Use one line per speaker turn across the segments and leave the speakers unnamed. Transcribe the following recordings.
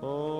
de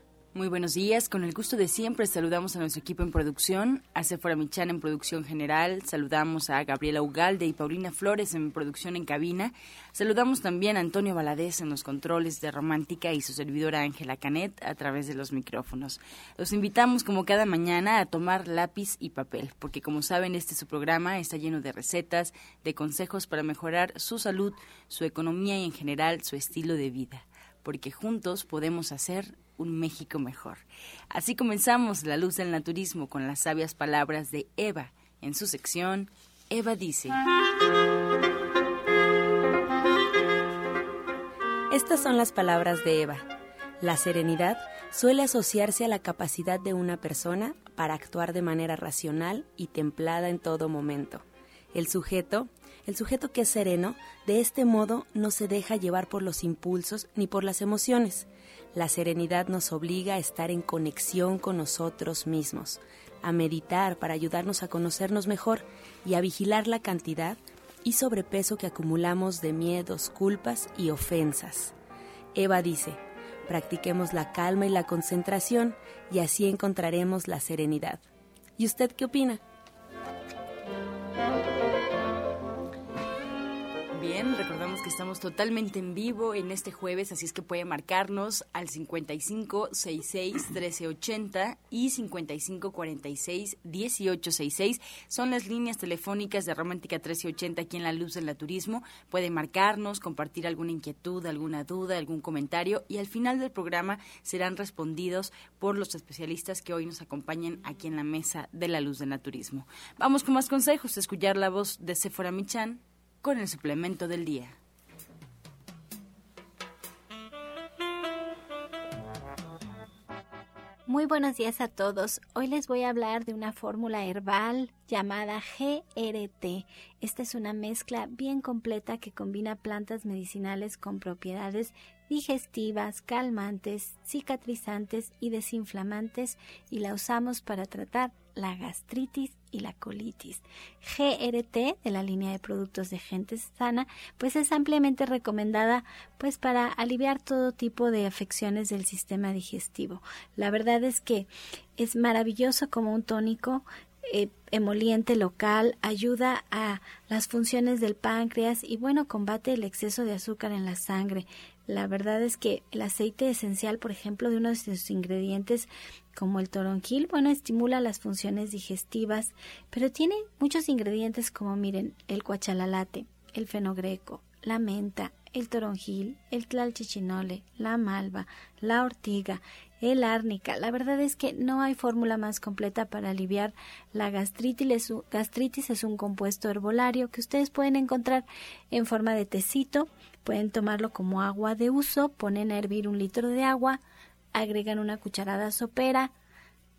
Muy buenos días, con el gusto de siempre saludamos a nuestro equipo en producción, a Sephora en producción general, saludamos a Gabriela Ugalde y Paulina Flores en producción en cabina, saludamos también a Antonio Valadez en los controles de Romántica y su servidora Ángela Canet a través de los micrófonos. Los invitamos como cada mañana a tomar lápiz y papel, porque como saben este su programa está lleno de recetas, de consejos para mejorar su salud, su economía y en general su estilo de vida porque juntos podemos hacer un México mejor. Así comenzamos La Luz del Naturismo con las sabias palabras de Eva en su sección Eva dice.
Estas son las palabras de Eva. La serenidad suele asociarse a la capacidad de una persona para actuar de manera racional y templada en todo momento. El sujeto el sujeto que es sereno, de este modo no se deja llevar por los impulsos ni por las emociones. La serenidad nos obliga a estar en conexión con nosotros mismos, a meditar para ayudarnos a conocernos mejor y a vigilar la cantidad y sobrepeso que acumulamos de miedos, culpas y ofensas. Eva dice, practiquemos la calma y la concentración y así encontraremos la serenidad. ¿Y usted qué opina?
Bien, recordamos que estamos totalmente en vivo en este jueves, así es que puede marcarnos al 55 66 1380 y 55 46 1866. Son las líneas telefónicas de Romántica 1380 aquí en La Luz del Turismo. Puede marcarnos, compartir alguna inquietud, alguna duda, algún comentario y al final del programa serán respondidos por los especialistas que hoy nos acompañan aquí en la mesa de La Luz del Naturismo. Vamos con más consejos, escuchar la voz de Sephora Michan con el suplemento del día.
Muy buenos días a todos. Hoy les voy a hablar de una fórmula herbal llamada GRT. Esta es una mezcla bien completa que combina plantas medicinales con propiedades digestivas, calmantes, cicatrizantes y desinflamantes y la usamos para tratar la gastritis y la colitis. GRT de la línea de productos de gente sana, pues es ampliamente recomendada pues para aliviar todo tipo de afecciones del sistema digestivo. La verdad es que es maravilloso como un tónico eh, emoliente local, ayuda a las funciones del páncreas y bueno, combate el exceso de azúcar en la sangre. La verdad es que el aceite esencial, por ejemplo, de uno de sus ingredientes como el toronjil, bueno, estimula las funciones digestivas, pero tiene muchos ingredientes como miren, el cuachalalate, el fenogreco, la menta, el toronjil, el tlalchichinole, la malva, la ortiga, el árnica. La verdad es que no hay fórmula más completa para aliviar la gastritis. Gastritis es un compuesto herbolario que ustedes pueden encontrar en forma de tecito. Pueden tomarlo como agua de uso, ponen a hervir un litro de agua, agregan una cucharada sopera,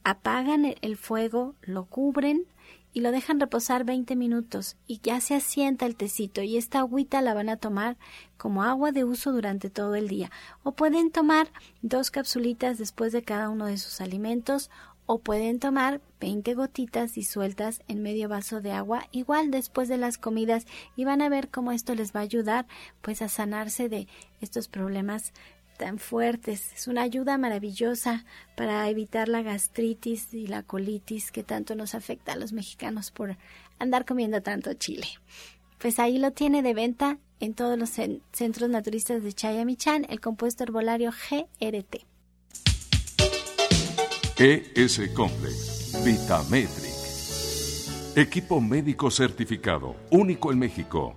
apagan el fuego, lo cubren y lo dejan reposar 20 minutos y ya se asienta el tecito y esta agüita la van a tomar como agua de uso durante todo el día. O pueden tomar dos capsulitas después de cada uno de sus alimentos o pueden tomar 20 gotitas disueltas en medio vaso de agua igual después de las comidas y van a ver cómo esto les va a ayudar pues a sanarse de estos problemas tan fuertes. Es una ayuda maravillosa para evitar la gastritis y la colitis que tanto nos afecta a los mexicanos por andar comiendo tanto chile. Pues ahí lo tiene de venta en todos los centros naturistas de Chayamichan, el compuesto herbolario GRT.
ES Complex, Vitametric. Equipo médico certificado, único en México.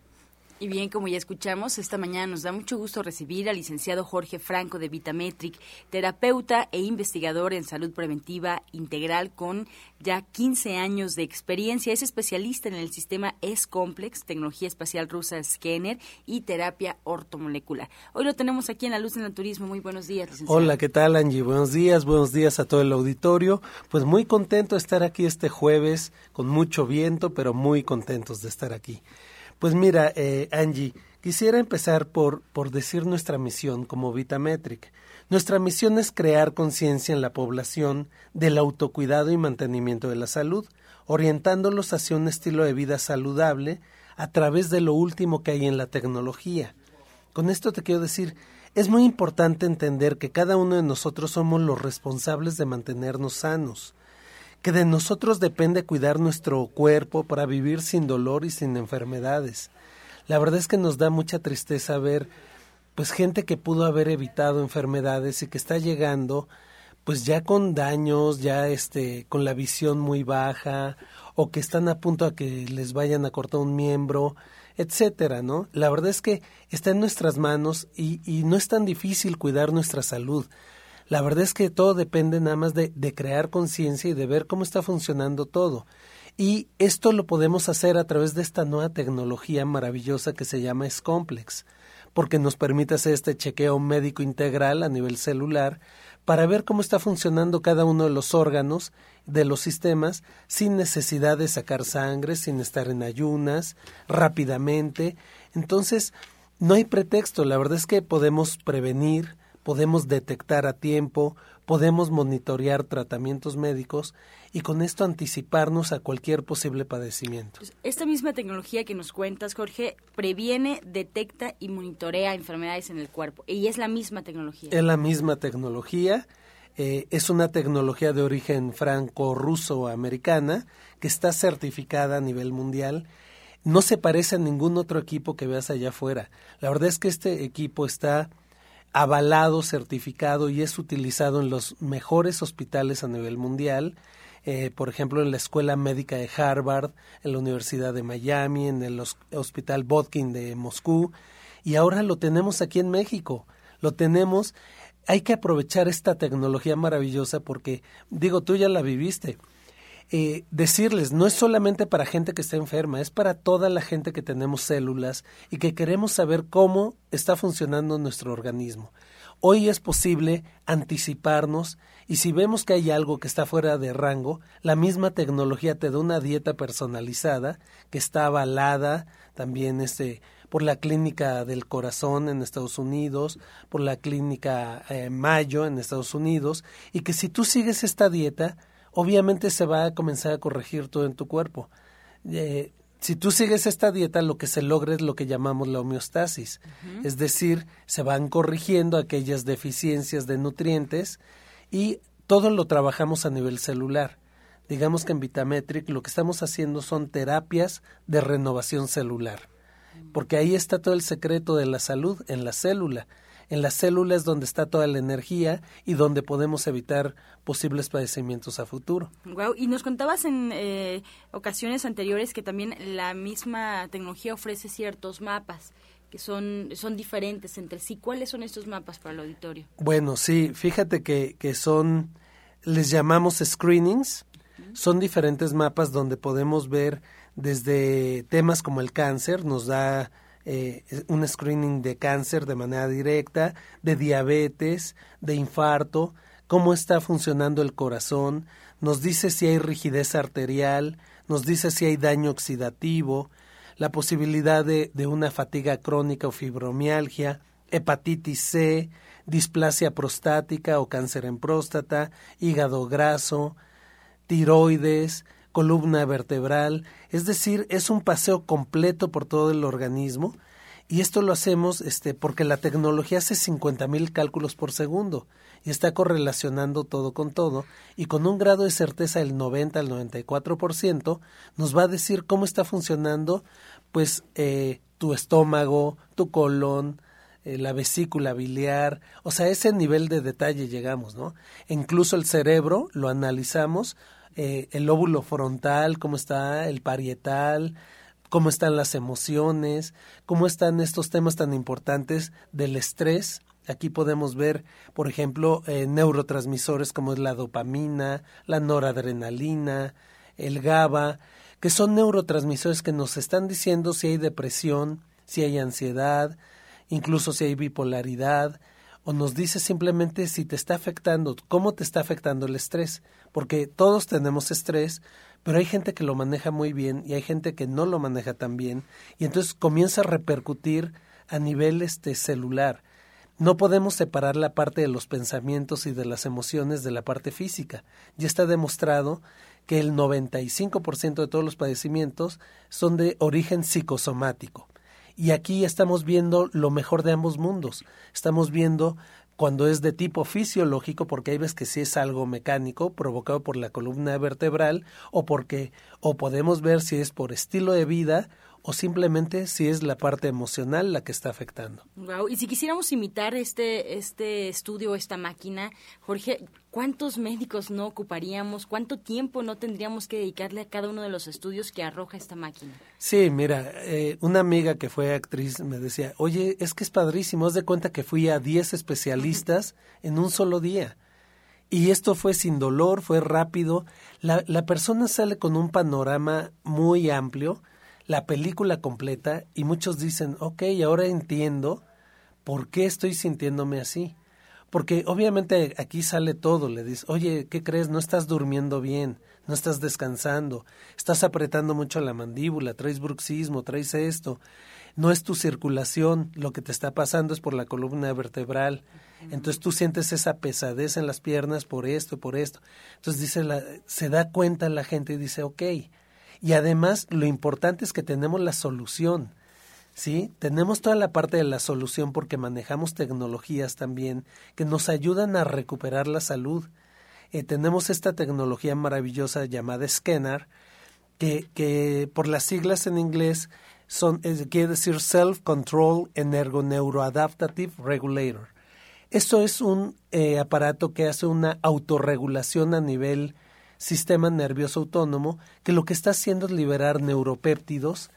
Y bien, como ya escuchamos, esta mañana nos da mucho gusto recibir al licenciado Jorge Franco de Vitametric, terapeuta e investigador en salud preventiva integral con ya 15 años de experiencia. Es especialista en el sistema S-Complex, tecnología espacial rusa Scanner y terapia ortomolecular. Hoy lo tenemos aquí en La Luz del Naturismo. Muy buenos días, licenciado.
Hola, ¿qué tal, Angie? Buenos días, buenos días a todo el auditorio. Pues muy contento de estar aquí este jueves, con mucho viento, pero muy contentos de estar aquí. Pues mira, eh, Angie, quisiera empezar por, por decir nuestra misión como Vitametric. Nuestra misión es crear conciencia en la población del autocuidado y mantenimiento de la salud, orientándolos hacia un estilo de vida saludable a través de lo último que hay en la tecnología. Con esto te quiero decir, es muy importante entender que cada uno de nosotros somos los responsables de mantenernos sanos que de nosotros depende cuidar nuestro cuerpo para vivir sin dolor y sin enfermedades. La verdad es que nos da mucha tristeza ver pues gente que pudo haber evitado enfermedades y que está llegando pues ya con daños, ya este con la visión muy baja o que están a punto a que les vayan a cortar un miembro, etcétera, ¿no? La verdad es que está en nuestras manos y, y no es tan difícil cuidar nuestra salud. La verdad es que todo depende nada más de, crear conciencia y de ver cómo está funcionando todo. Y esto lo podemos hacer a través de esta nueva tecnología maravillosa que se llama S-Complex, porque nos permite hacer este chequeo médico integral a nivel celular para ver cómo está funcionando cada uno de los órganos de los sistemas sin necesidad de sacar sangre, sin estar en ayunas, rápidamente. Entonces, no hay pretexto, la verdad es que podemos prevenir, podemos detectar a tiempo, podemos monitorear tratamientos médicos y con esto anticiparnos a cualquier posible padecimiento.
Pues, esta misma tecnología que nos cuentas, Jorge, previene, detecta y monitorea enfermedades en el cuerpo. Y es la misma tecnología.
Es la misma tecnología. Eh, es una tecnología de origen franco-ruso-americana que está certificada a nivel mundial. No se parece a ningún otro equipo que veas allá afuera. La verdad es que este equipo está avalado, certificado y es utilizado en los mejores hospitales a nivel mundial. Eh, por ejemplo, en la Escuela Médica de Harvard, en la Universidad de Miami, en el Hospital Botkin de Moscú, y ahora lo tenemos aquí en México. Lo tenemos. Hay que aprovechar esta tecnología maravillosa porque, digo, tú ya la viviste. Eh, decirles, no es solamente para gente que está enferma, es para toda la gente que tenemos células y que queremos saber cómo está funcionando nuestro organismo. Hoy es posible anticiparnos y si vemos que hay algo que está fuera de rango, la misma tecnología te da una dieta personalizada que está avalada también este, por la Clínica del Corazón en Estados Unidos, por la Clínica eh, Mayo en Estados Unidos, y que si tú sigues esta dieta, obviamente se va a comenzar a corregir todo en tu cuerpo. Eh, si tú sigues esta dieta, lo que se logra es lo que llamamos la homeostasis, es decir, se van corrigiendo aquellas deficiencias de nutrientes y todo lo trabajamos a nivel celular. Digamos que en Vitametric lo que estamos haciendo son terapias de renovación celular, porque ahí está todo el secreto de la salud en la célula en las células donde está toda la energía y donde podemos evitar posibles padecimientos a futuro.
Wow. Y nos contabas en eh, ocasiones anteriores que también la misma tecnología ofrece ciertos mapas que son, son diferentes entre sí. ¿Cuáles son estos mapas para el auditorio?
Bueno, sí, fíjate que, que son, les llamamos screenings, son diferentes mapas donde podemos ver desde temas como el cáncer, nos da eh, un screening de cáncer de manera directa, de diabetes, de infarto, cómo está funcionando el corazón, nos dice si hay rigidez arterial, nos dice si hay daño oxidativo, la posibilidad de, de una fatiga crónica o fibromialgia, hepatitis C, displasia prostática o cáncer en próstata, hígado graso, tiroides, columna vertebral, es decir, es un paseo completo por todo el organismo y esto lo hacemos este, porque la tecnología hace 50.000 cálculos por segundo y está correlacionando todo con todo y con un grado de certeza del 90 al 94% nos va a decir cómo está funcionando pues eh, tu estómago, tu colon, eh, la vesícula biliar, o sea, ese nivel de detalle llegamos, ¿no? E incluso el cerebro lo analizamos, eh, el óvulo frontal, cómo está, el parietal, cómo están las emociones, cómo están estos temas tan importantes del estrés, Aquí podemos ver, por ejemplo, eh, neurotransmisores como es la dopamina, la noradrenalina, el GABA, que son neurotransmisores que nos están diciendo si hay depresión, si hay ansiedad, incluso si hay bipolaridad, o nos dice simplemente si te está afectando, cómo te está afectando el estrés, porque todos tenemos estrés, pero hay gente que lo maneja muy bien y hay gente que no lo maneja tan bien, y entonces comienza a repercutir a nivel este celular. No podemos separar la parte de los pensamientos y de las emociones de la parte física. Ya está demostrado que el 95% de todos los padecimientos son de origen psicosomático. Y aquí estamos viendo lo mejor de ambos mundos. Estamos viendo cuando es de tipo fisiológico, porque hay veces que sí es algo mecánico provocado por la columna vertebral, o porque, o podemos ver si es por estilo de vida o simplemente si es la parte emocional la que está afectando.
Wow. Y si quisiéramos imitar este, este estudio, esta máquina, Jorge, ¿cuántos médicos no ocuparíamos? ¿Cuánto tiempo no tendríamos que dedicarle a cada uno de los estudios que arroja esta máquina?
Sí, mira, eh, una amiga que fue actriz me decía, oye, es que es padrísimo, haz de cuenta que fui a 10 especialistas en un solo día. Y esto fue sin dolor, fue rápido. La, la persona sale con un panorama muy amplio la película completa y muchos dicen, ok, ahora entiendo por qué estoy sintiéndome así. Porque obviamente aquí sale todo, le dices, oye, ¿qué crees? No estás durmiendo bien, no estás descansando, estás apretando mucho la mandíbula, traes bruxismo, traes esto, no es tu circulación, lo que te está pasando es por la columna vertebral. Entonces tú sientes esa pesadez en las piernas por esto, por esto. Entonces dice la, se da cuenta la gente y dice, ok, y además lo importante es que tenemos la solución. ¿Sí? Tenemos toda la parte de la solución porque manejamos tecnologías también que nos ayudan a recuperar la salud. Eh, tenemos esta tecnología maravillosa llamada Scanner, que, que por las siglas en inglés son, quiere decir Self Control Energoneuroadaptative Regulator. Esto es un eh, aparato que hace una autorregulación a nivel sistema nervioso autónomo que lo que está haciendo es liberar neuropéptidos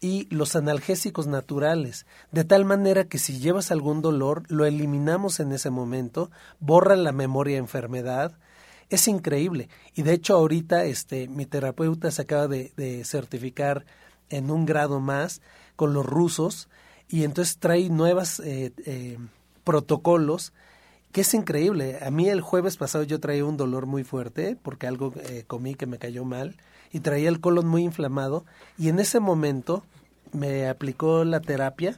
y los analgésicos naturales, de tal manera que si llevas algún dolor, lo eliminamos en ese momento, borra la memoria enfermedad, es increíble. Y de hecho ahorita este, mi terapeuta se acaba de, certificar en un grado más con los rusos y entonces trae nuevos eh, eh, protocolos que es increíble. A mí el jueves pasado yo traía un dolor muy fuerte porque algo eh, comí que me cayó mal y traía el colon muy inflamado y en ese momento me aplicó la terapia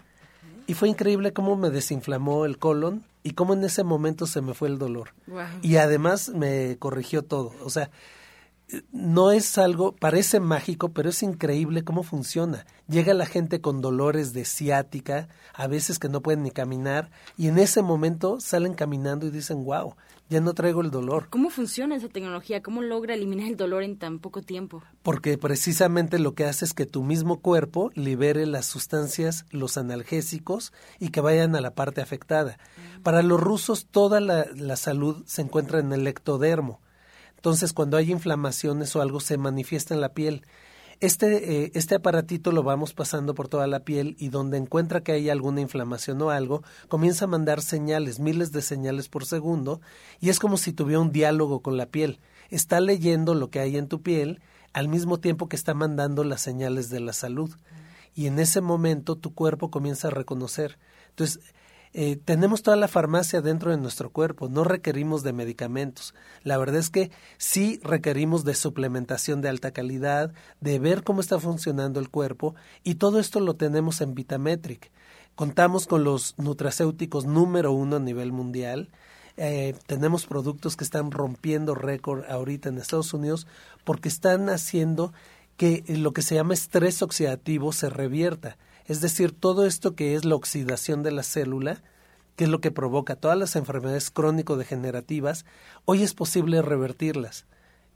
y fue increíble cómo me desinflamó el colon y cómo en ese momento se me fue el dolor. Y además me corrigió todo. O sea, no es algo, parece mágico, pero es increíble cómo funciona. Llega la gente con dolores de ciática, a veces que no pueden ni caminar, y en ese momento salen caminando y dicen, wow, ya no traigo el dolor.
¿Cómo funciona esa tecnología? ¿Cómo logra eliminar el dolor en tan poco tiempo?
Porque precisamente lo que hace es que tu mismo cuerpo libere las sustancias, los analgésicos, y que vayan a la parte afectada. Mm. Para los rusos toda la, la salud se encuentra en el ectodermo entonces, cuando hay inflamaciones o algo, se manifiesta en la piel. Este, eh, este aparatito lo vamos pasando por toda la piel y donde encuentra que hay alguna inflamación o algo, comienza a mandar señales, miles de señales por segundo, y es como si tuviera un diálogo con la piel. Está leyendo lo que hay en tu piel al mismo tiempo que está mandando las señales de la salud. y en ese momento tu cuerpo comienza a reconocer. Entonces, eh, tenemos toda la farmacia dentro de nuestro cuerpo, no requerimos de medicamentos. La verdad es que sí requerimos de suplementación de alta calidad, de ver cómo está funcionando el cuerpo y todo esto lo tenemos en Vitametric. Contamos con los nutracéuticos número uno a nivel mundial. Eh, tenemos productos que están rompiendo récord ahorita en Estados Unidos porque están haciendo que lo que se llama estrés oxidativo se revierta. Es decir, todo esto que es la oxidación de la célula, que es lo que provoca todas las enfermedades crónico-degenerativas, hoy es posible revertirlas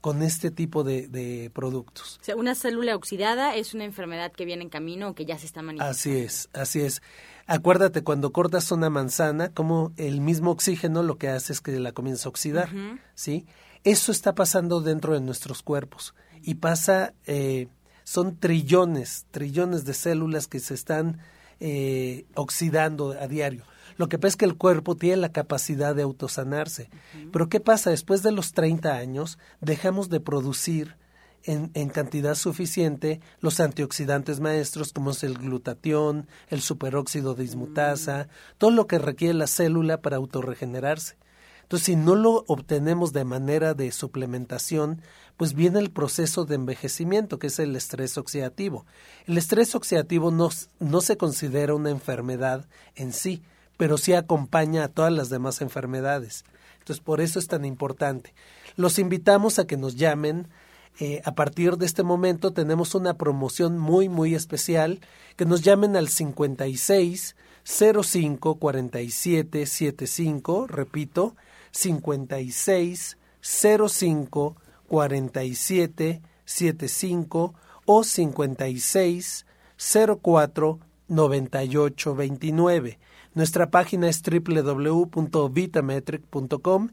con este tipo de, productos.
O sea, una célula oxidada es una enfermedad que viene en camino o que ya se está manifestando.
Así es, así es. Acuérdate, cuando cortas una manzana, como el mismo oxígeno lo que hace es que la comienza a oxidar, ¿sí? Eso está pasando dentro de nuestros cuerpos y pasa eh, son trillones, trillones de células que se están eh, oxidando a diario. Lo que pasa es que el cuerpo tiene la capacidad de autosanarse. Pero ¿qué pasa? Después de los 30 años dejamos de producir en, en, cantidad suficiente los antioxidantes maestros como es el glutatión, el superóxido de dismutasa, todo lo que requiere la célula para autorregenerarse. Entonces, si no lo obtenemos de manera de suplementación, pues viene el proceso de envejecimiento, que es el estrés oxidativo. El estrés oxidativo no, no se considera una enfermedad en sí, pero sí acompaña a todas las demás enfermedades. Entonces, por eso es tan importante. Los invitamos a que nos llamen. Eh, a partir de este momento tenemos una promoción muy, muy especial. Que nos llamen al 56 05 47 75, repito, 56 05 47 75 o 56 04 98 29. Nuestra página es www.vitametric.com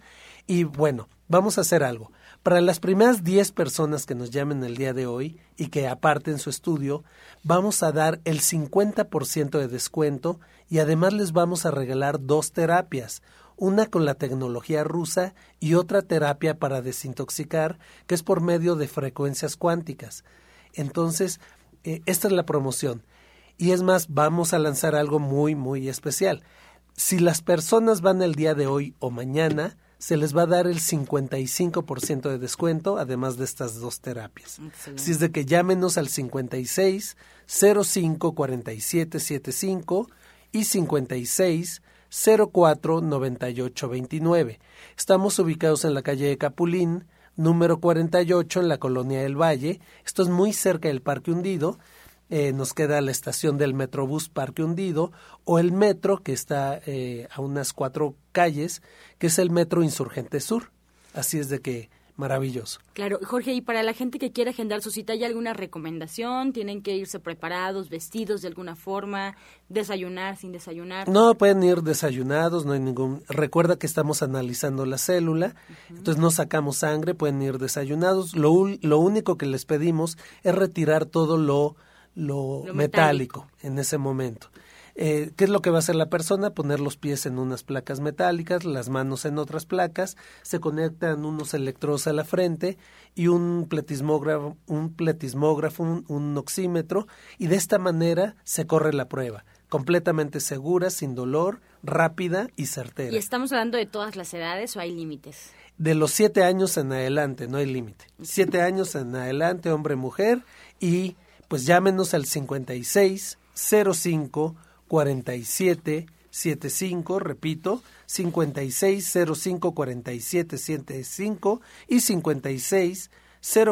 y bueno, vamos a hacer algo. Para las primeras 10 personas que nos llamen el día de hoy y que aparten su estudio, vamos a dar el 50% de descuento y además les vamos a regalar dos terapias, una con la tecnología rusa y otra terapia para desintoxicar, que es por medio de frecuencias cuánticas. Entonces, eh, esta es la promoción. Y es más, vamos a lanzar algo muy, muy especial. Si las personas van el día de hoy o mañana, se les va a dar el 55% de descuento, además de estas dos terapias. Así es de que llámenos al 56 05 47 75 y 56 04 98 29. Estamos ubicados en la calle de Capulín, número 48, en la colonia del Valle. Esto es muy cerca del Parque Hundido. Eh, nos queda la estación del Metrobús Parque Hundido o el metro que está eh, a unas cuatro calles, que es el Metro Insurgente Sur. Así es de que maravilloso.
Claro, Jorge, y para la gente que quiere agendar su cita, ¿hay alguna recomendación? ¿Tienen que irse preparados, vestidos de alguna forma, desayunar, sin desayunar?
No, pueden ir desayunados, no hay ningún... Recuerda que estamos analizando la célula, entonces no sacamos sangre, pueden ir desayunados. Lo, lo único que les pedimos es retirar todo lo, lo, metálico en ese momento. Eh, ¿Qué es lo que va a hacer la persona? Poner los pies en unas placas metálicas, las manos en otras placas, se conectan unos electrodos a la frente y un pletismógrafo, un, pletismógrafo un, oxímetro, y de esta manera se corre la prueba completamente segura, sin dolor, rápida y certera.
¿Y estamos hablando de todas las edades o hay límites?
De los siete años en adelante, no hay límite. Siete años en adelante, hombre, mujer, y pues llámenos al 56 05 47 75, repito, 56 05 47 75 y 56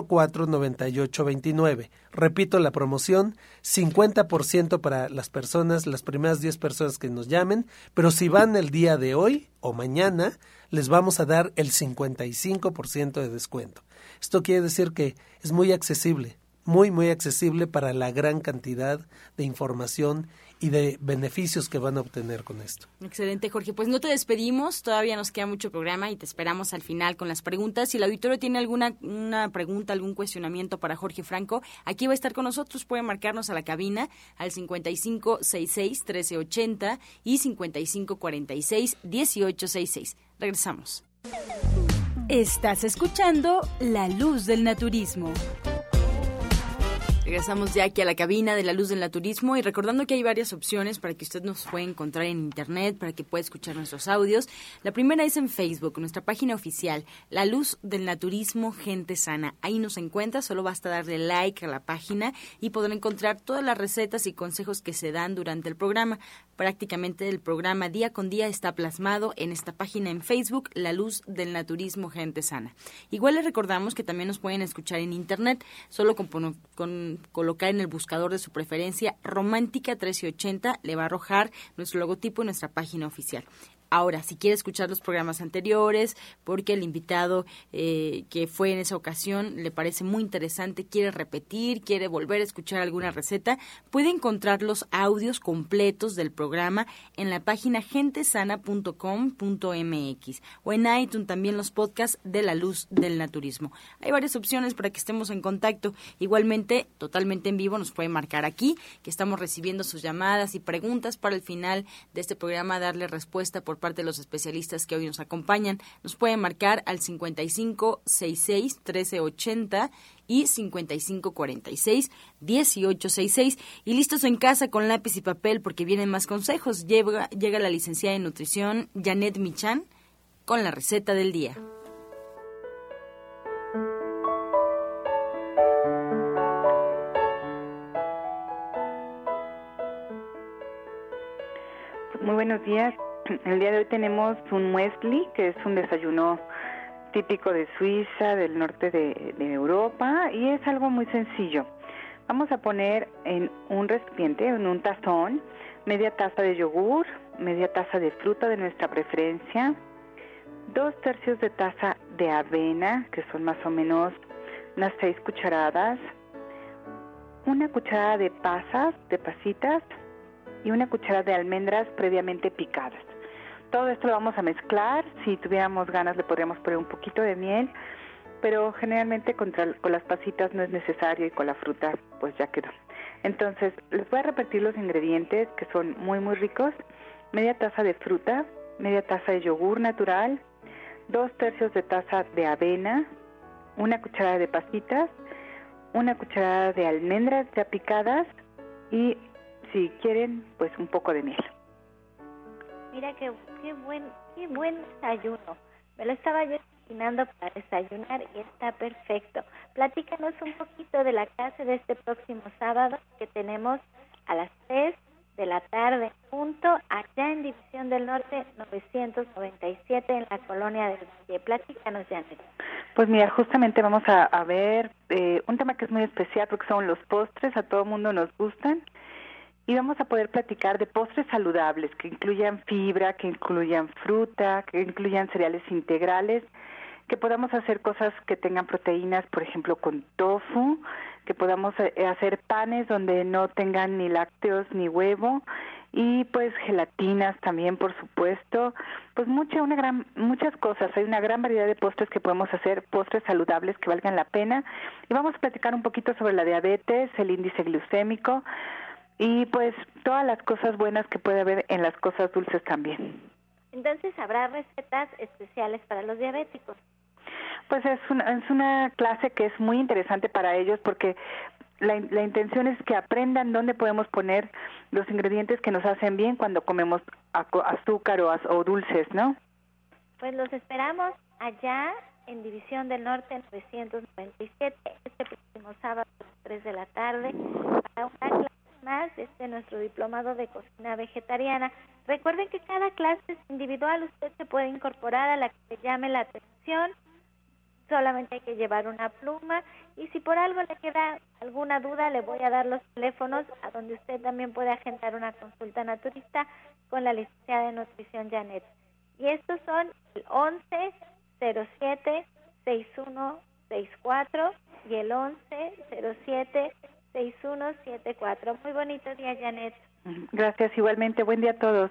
04 98 29. Repito la promoción, 50% para las personas, las primeras 10 personas que nos llamen, pero si van el día de hoy o mañana, les vamos a dar el 55% de descuento. Esto quiere decir que es muy accesible, muy, muy accesible para la gran cantidad de información y de beneficios que van a obtener con esto.
Excelente, Jorge. Pues no te despedimos, todavía nos queda mucho programa y te esperamos al final con las preguntas. Si el auditorio tiene alguna una pregunta, algún cuestionamiento para Jorge Franco, aquí va a estar con nosotros. Puede marcarnos a la cabina al 5566-1380 y 5546-1866. Regresamos.
Estás escuchando La Luz del Naturismo.
Regresamos ya aquí a la cabina de la luz del naturismo y recordando que hay varias opciones para que usted nos pueda encontrar en internet, para que pueda escuchar nuestros audios. La primera es en Facebook, nuestra página oficial, La Luz del Naturismo Gente Sana. Ahí nos encuentra, solo basta darle like a la página y podrá encontrar todas las recetas y consejos que se dan durante el programa. Prácticamente el programa día con día está plasmado en esta página en Facebook, La Luz del Naturismo Gente Sana. Igual les recordamos que también nos pueden escuchar en internet, solo con, con colocar en el buscador de su preferencia Romántica 1380, le va a arrojar nuestro logotipo y nuestra página oficial. Ahora, si quiere escuchar los programas anteriores, porque el invitado eh, que fue en esa ocasión le parece muy interesante, quiere repetir, quiere volver a escuchar alguna receta, puede encontrar los audios completos del programa en la página gentesana.com.mx o en iTunes también los podcasts de la luz del naturismo. Hay varias opciones para que estemos en contacto. Igualmente, totalmente en vivo, nos puede marcar aquí, que estamos recibiendo sus llamadas y preguntas para el final de este programa, darle respuesta por parte de los especialistas que hoy nos acompañan. Nos pueden marcar al 5566 1380 y 5546 1866 y listos en casa con lápiz y papel porque vienen más consejos. Llega, llega la licenciada en nutrición Janet Michan con la receta del día.
Muy buenos días. El día de hoy tenemos un muesli, que es un desayuno típico de Suiza, del norte de, Europa, y es algo muy sencillo. Vamos a poner en un recipiente, en un tazón, media taza de yogur, media taza de fruta de nuestra preferencia, dos tercios de taza de avena, que son más o menos unas seis cucharadas, una cucharada de pasas, de pasitas, y una cucharada de almendras previamente picadas. Todo esto lo vamos a mezclar. Si tuviéramos ganas le podríamos poner un poquito de miel, pero generalmente con las pasitas no es necesario y con la fruta pues ya quedó. Entonces les voy a repetir los ingredientes que son muy muy ricos. Media taza de fruta, media taza de yogur natural, dos tercios de taza de avena, una cucharada de pasitas, una cucharada de almendras ya picadas y si quieren pues un poco de miel.
Mira qué, qué buen, qué buen desayuno. Me lo estaba yo imaginando para desayunar y está perfecto. Platícanos un poquito de la clase de este próximo sábado que tenemos a las 3 de la tarde, punto, allá en División del Norte 997 en la colonia del Valle. Platícanos, Janet.
Pues mira, justamente vamos a, a ver eh, un tema que es muy especial porque son los postres, a todo mundo nos gustan y vamos a poder platicar de postres saludables que incluyan fibra, que incluyan fruta, que incluyan cereales integrales, que podamos hacer cosas que tengan proteínas, por ejemplo, con tofu, que podamos eh, hacer panes donde no tengan ni lácteos ni huevo y pues gelatinas también, por supuesto, pues mucha una gran muchas cosas, hay una gran variedad de postres que podemos hacer, postres saludables que valgan la pena. Y vamos a platicar un poquito sobre la diabetes, el índice glucémico, y pues todas las cosas buenas que puede haber en las cosas dulces también.
Entonces, ¿habrá recetas especiales para los diabéticos?
Pues es una, es una clase que es muy interesante para ellos porque la, la intención es que aprendan dónde podemos poner los ingredientes que nos hacen bien cuando comemos azúcar o, o dulces, ¿no?
Pues los esperamos allá en División del Norte 997 este próximo sábado a las 3 de la tarde para una clase más este nuestro diplomado de cocina vegetariana. Recuerden que cada clase individual, usted se puede incorporar a la que le llame la atención, solamente hay que llevar una pluma y si por algo le queda alguna duda le voy a dar los teléfonos a donde usted también puede agendar una consulta naturista con la licenciada de nutrición Janet. Y estos son el 11 07 6164 y el 11 07 6174. Muy bonito día, Janet.
Gracias, igualmente. Buen día a todos.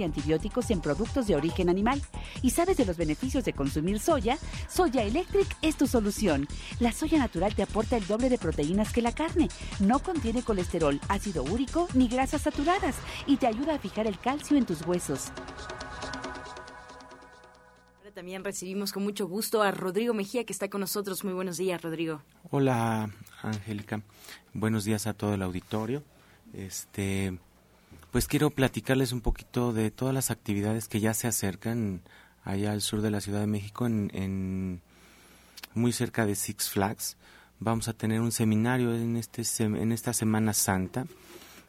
y antibióticos en productos de origen animal. ¿Y sabes de los beneficios de consumir soya? Soya Electric es tu solución. La soya natural te aporta el doble de proteínas que la carne. No contiene colesterol, ácido úrico ni grasas saturadas y te ayuda a fijar el calcio en tus huesos.
También recibimos con mucho gusto a Rodrigo Mejía, que está con nosotros. Muy buenos días, Rodrigo.
Hola, Angélica. Buenos días a todo el auditorio. Este, pues quiero platicarles un poquito de todas las actividades que ya se acercan allá al sur de la Ciudad de México, en, muy cerca de Six Flags. Vamos a tener un seminario en, este, en esta Semana Santa.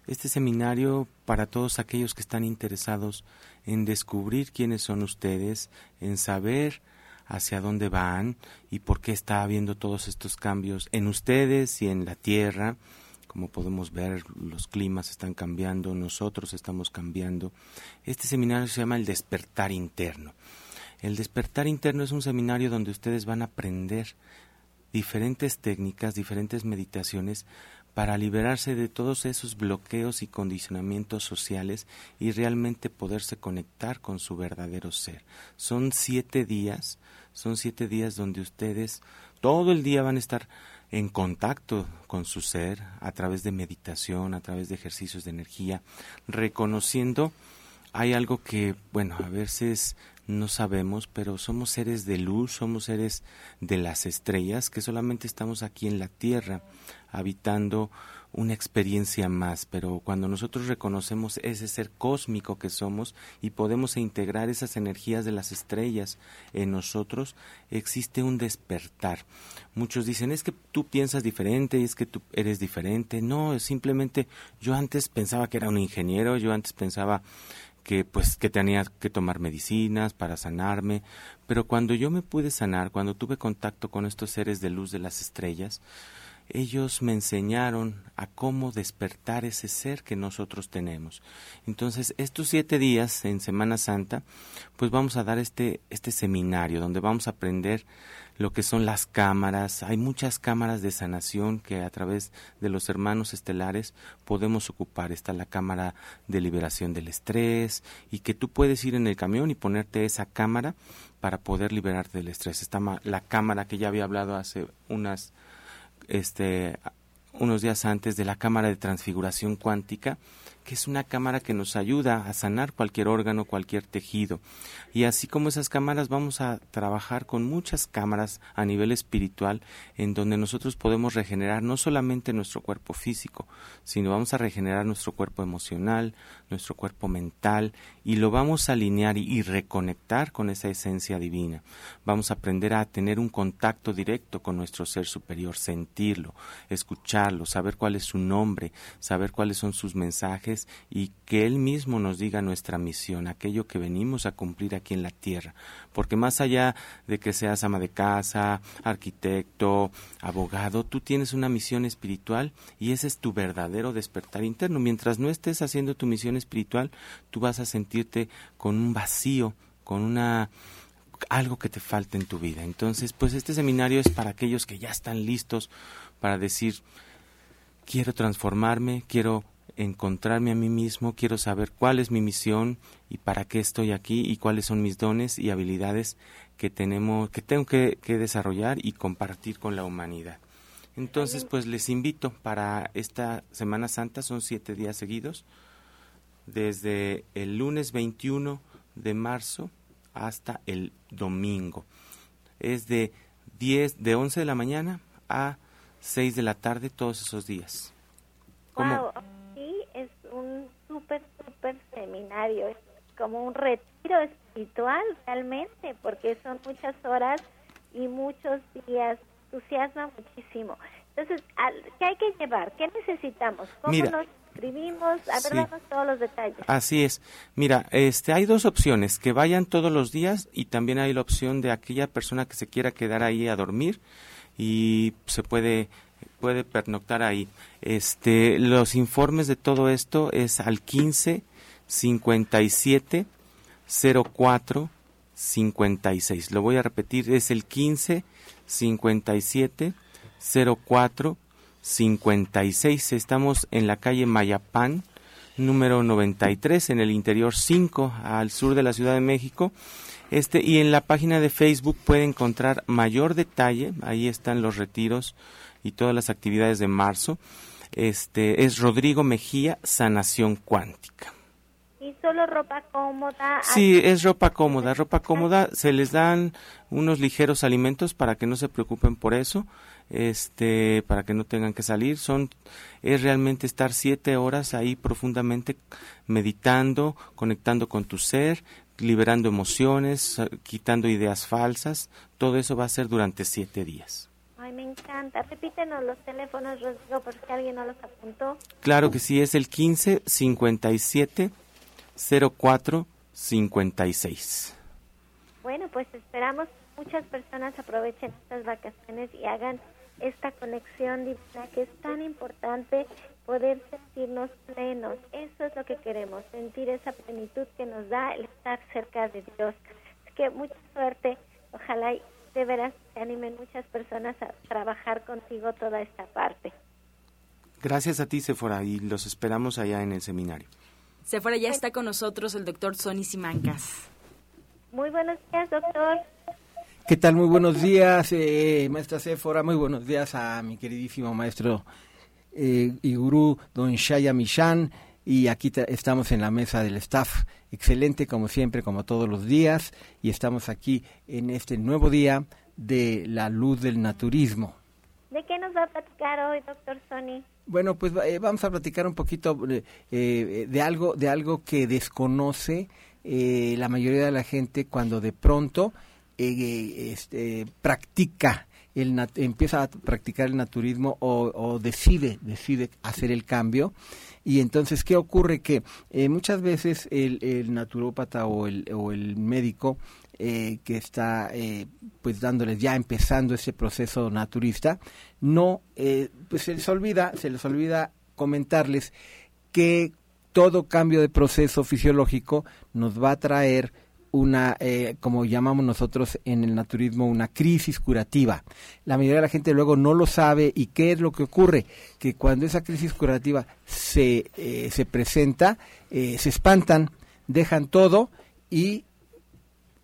Este seminario para todos aquellos que están interesados en descubrir quiénes son ustedes, en saber hacia dónde van y por qué está habiendo todos estos cambios en ustedes y en la tierra como podemos ver, los climas están cambiando, nosotros estamos cambiando. Este seminario se llama el despertar interno. El despertar interno es un seminario donde ustedes van a aprender diferentes técnicas, diferentes meditaciones para liberarse de todos esos bloqueos y condicionamientos sociales y realmente poderse conectar con su verdadero ser. Son siete días, son siete días donde ustedes todo el día van a estar en contacto con su ser a través de meditación, a través de ejercicios de energía, reconociendo hay algo que, bueno, a veces no sabemos, pero somos seres de luz, somos seres de las estrellas, que solamente estamos aquí en la Tierra, habitando una experiencia más, pero cuando nosotros reconocemos ese ser cósmico que somos y podemos integrar esas energías de las estrellas en nosotros, existe un despertar. Muchos dicen, es que tú piensas diferente y es que tú eres diferente. No, simplemente yo antes pensaba que era un ingeniero, yo antes pensaba que pues que tenía que tomar medicinas para sanarme, pero cuando yo me pude sanar, cuando tuve contacto con estos seres de luz de las estrellas, ellos me enseñaron a cómo despertar ese ser que nosotros tenemos. Entonces, estos siete días en Semana Santa, pues vamos a dar este, este seminario donde vamos a aprender lo que son las cámaras. Hay muchas cámaras de sanación que a través de los hermanos estelares podemos ocupar. Está la cámara de liberación del estrés y que tú puedes ir en el camión y ponerte esa cámara para poder liberarte del estrés. Está la cámara que ya había hablado hace unas este, unos días antes de la cámara de transfiguración cuántica, que es una cámara que nos ayuda a sanar cualquier órgano, cualquier tejido. Y así como esas cámaras, vamos a trabajar con muchas cámaras a nivel espiritual, en donde nosotros podemos regenerar no solamente nuestro cuerpo físico, sino vamos a regenerar nuestro cuerpo emocional, nuestro cuerpo mental, y lo vamos a alinear y, reconectar con esa esencia divina. Vamos a aprender a tener un contacto directo con nuestro ser superior, sentirlo, escucharlo, saber cuál es su nombre, saber cuáles son sus mensajes, y que Él mismo nos diga nuestra misión, aquello que venimos a cumplir aquí en la tierra. Porque más allá de que seas ama de casa, arquitecto, abogado, tú tienes una misión espiritual y ese es tu verdadero despertar interno. Mientras no estés haciendo tu misión espiritual, tú vas a sentirte con un vacío, con una algo que te falta en tu vida. Entonces, pues este seminario es para aquellos que ya están listos para decir, quiero transformarme, quiero encontrarme a mí mismo, quiero saber cuál es mi misión y para qué estoy aquí y cuáles son mis dones y habilidades que tenemos, que tengo que, desarrollar y compartir con la humanidad. Entonces, pues les invito para esta Semana Santa, son siete días seguidos, desde el lunes 21 de marzo hasta el domingo. Es de 10, de 11 de la mañana a 6 de la tarde todos esos días
un súper, súper seminario, es como un retiro espiritual realmente, porque son muchas horas y muchos días, entusiasma muchísimo. Entonces, ¿qué hay que llevar? ¿Qué necesitamos?
Mira,
inscribimos? A ver, todos los detalles.
Así es. Mira, este, hay dos opciones, que vayan todos los días y también hay la opción de aquella persona que se quiera quedar ahí a dormir y se puede puede pernoctar ahí. Este, los informes de todo esto es al 15 57 04 56. Lo voy a repetir, es el 15 57 04 56. Estamos en la calle Mayapán, número 93, en el interior 5, al sur de la Ciudad de México. Este, y en la página de Facebook puede encontrar mayor detalle, ahí están los retiros y todas las actividades de marzo. Este es Rodrigo Mejía, Sanación Cuántica.
¿Y solo ropa cómoda?
Sí, es ropa cómoda, ropa cómoda. Se les dan unos ligeros alimentos para que no se preocupen por eso, este, para que no tengan que salir. Son, es realmente estar siete horas ahí profundamente meditando, conectando con tu ser, liberando emociones, quitando ideas falsas. Todo eso va a ser durante siete días.
Ay, me encanta. Repítenos los teléfonos, Rodrigo, por si alguien no los apuntó.
Claro que sí, es el 15 57 04 56.
Bueno, pues esperamos muchas personas aprovechen estas vacaciones y hagan esta conexión divina que es tan importante poder sentirnos plenos. Eso es lo que queremos, sentir esa plenitud que nos da el estar cerca de Dios. Así que mucha suerte, ojalá de veras se animen muchas personas a trabajar contigo toda esta parte.
Gracias a ti, Sephora, y los esperamos allá en el seminario.
Sephora, ya está con nosotros el doctor Sonny Simancas.
Muy buenos días, doctor.
¿Qué tal? Muy buenos días, eh, maestra Sephora. Muy buenos días a mi queridísimo maestro eh, y gurú, don Shaya Mishan. Y aquí estamos en la mesa del staff excelente como siempre, como todos los días, y estamos aquí en este nuevo día de la luz del naturismo.
¿De qué nos va a platicar hoy, doctor Sony?
Bueno, pues eh, vamos a platicar un poquito eh, eh, de algo de algo que desconoce la mayoría de la gente cuando de pronto este, practica el empieza a practicar el naturismo o, o decide decide hacer el cambio y entonces, ¿qué ocurre? Que eh, muchas veces el, el, naturópata o el, o el médico eh, que está eh, pues dándoles ya empezando ese proceso naturista, no, pues se les olvida, se les olvida comentarles que todo cambio de proceso fisiológico nos va a traer una, eh, como llamamos nosotros en el naturismo, una crisis curativa. La mayoría de la gente luego no lo sabe y qué es lo que ocurre, que cuando esa crisis curativa se, eh, se presenta, eh, se espantan, dejan todo y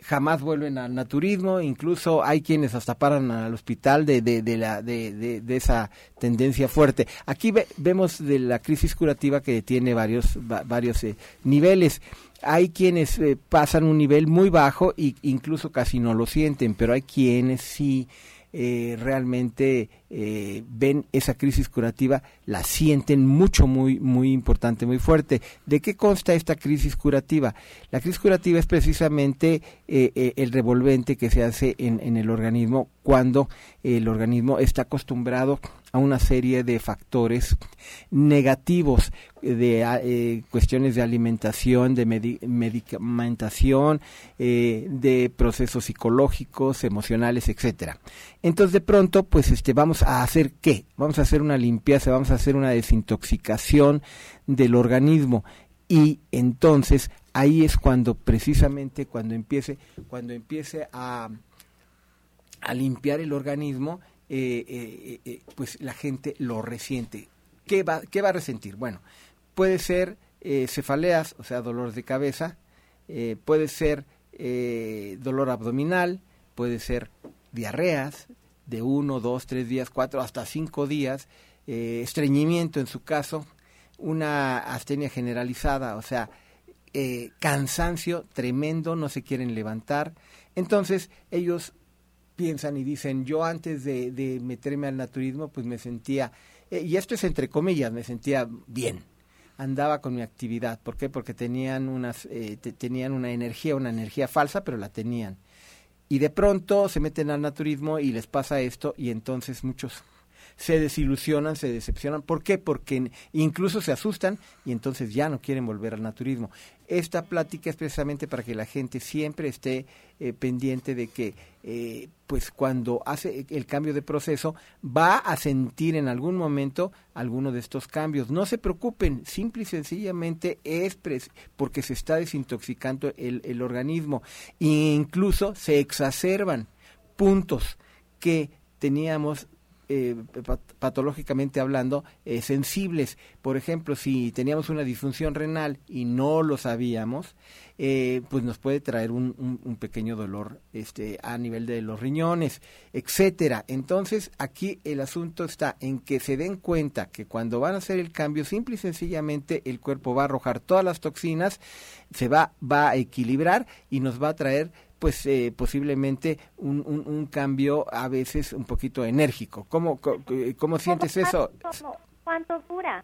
jamás vuelven al naturismo, incluso hay quienes hasta paran al hospital de, de, de la, de, de, esa tendencia fuerte. Aquí vemos de la crisis curativa que tiene varios, varios niveles hay quienes eh, pasan un nivel muy bajo e incluso casi no lo sienten, pero hay quienes sí eh, realmente eh, ven esa crisis curativa, la sienten mucho, muy, muy importante, muy fuerte. ¿De qué consta esta crisis curativa? La crisis curativa es precisamente el revolvente que se hace en, en el organismo cuando el organismo está acostumbrado a una serie de factores negativos de eh, cuestiones de alimentación, de medicamentación, eh, de procesos psicológicos, emocionales, etcétera. Entonces de pronto, pues este, vamos a hacer qué? Vamos a hacer una limpieza, vamos a hacer una desintoxicación del organismo y entonces ahí es cuando precisamente cuando empiece cuando empiece a a limpiar el organismo eh, eh, eh, pues la gente lo resiente. ¿Qué va, ¿Qué va a resentir? Bueno, puede ser cefaleas, o sea, dolor de cabeza, puede ser dolor abdominal, puede ser diarreas de uno, dos, tres días, cuatro, hasta cinco días, estreñimiento en su caso, una astenia generalizada, o sea, cansancio tremendo, no se quieren levantar. Entonces, ellos piensan y dicen, yo antes de, meterme al naturismo, pues me sentía, eh, y esto es entre comillas, me sentía bien, andaba con mi actividad. ¿Por qué? Porque tenían, unas, eh, tenían una energía, una energía falsa, pero la tenían. Y de pronto se meten al naturismo y les pasa esto y entonces muchos se desilusionan, se decepcionan. ¿Por qué? Porque incluso se asustan y entonces ya no quieren volver al naturismo. Esta plática es precisamente para que la gente siempre esté eh, pendiente de que, eh, pues cuando hace el cambio de proceso, va a sentir en algún momento alguno de estos cambios. No se preocupen, simple y sencillamente es porque se está desintoxicando el, el organismo e incluso se exacerban puntos que teníamos eh, patológicamente hablando, eh, sensibles. Por ejemplo, si teníamos una disfunción renal y no lo sabíamos, eh, pues nos puede traer un, un, pequeño dolor este, a nivel de los riñones, etcétera. Entonces, aquí el asunto está en que se den cuenta que cuando van a hacer el cambio, simple y sencillamente el cuerpo va a arrojar todas las toxinas, se va, va a equilibrar y nos va a traer pues eh, posiblemente un, un, cambio a veces un poquito enérgico. ¿Cómo, cómo, sientes eso?
¿Cuánto dura?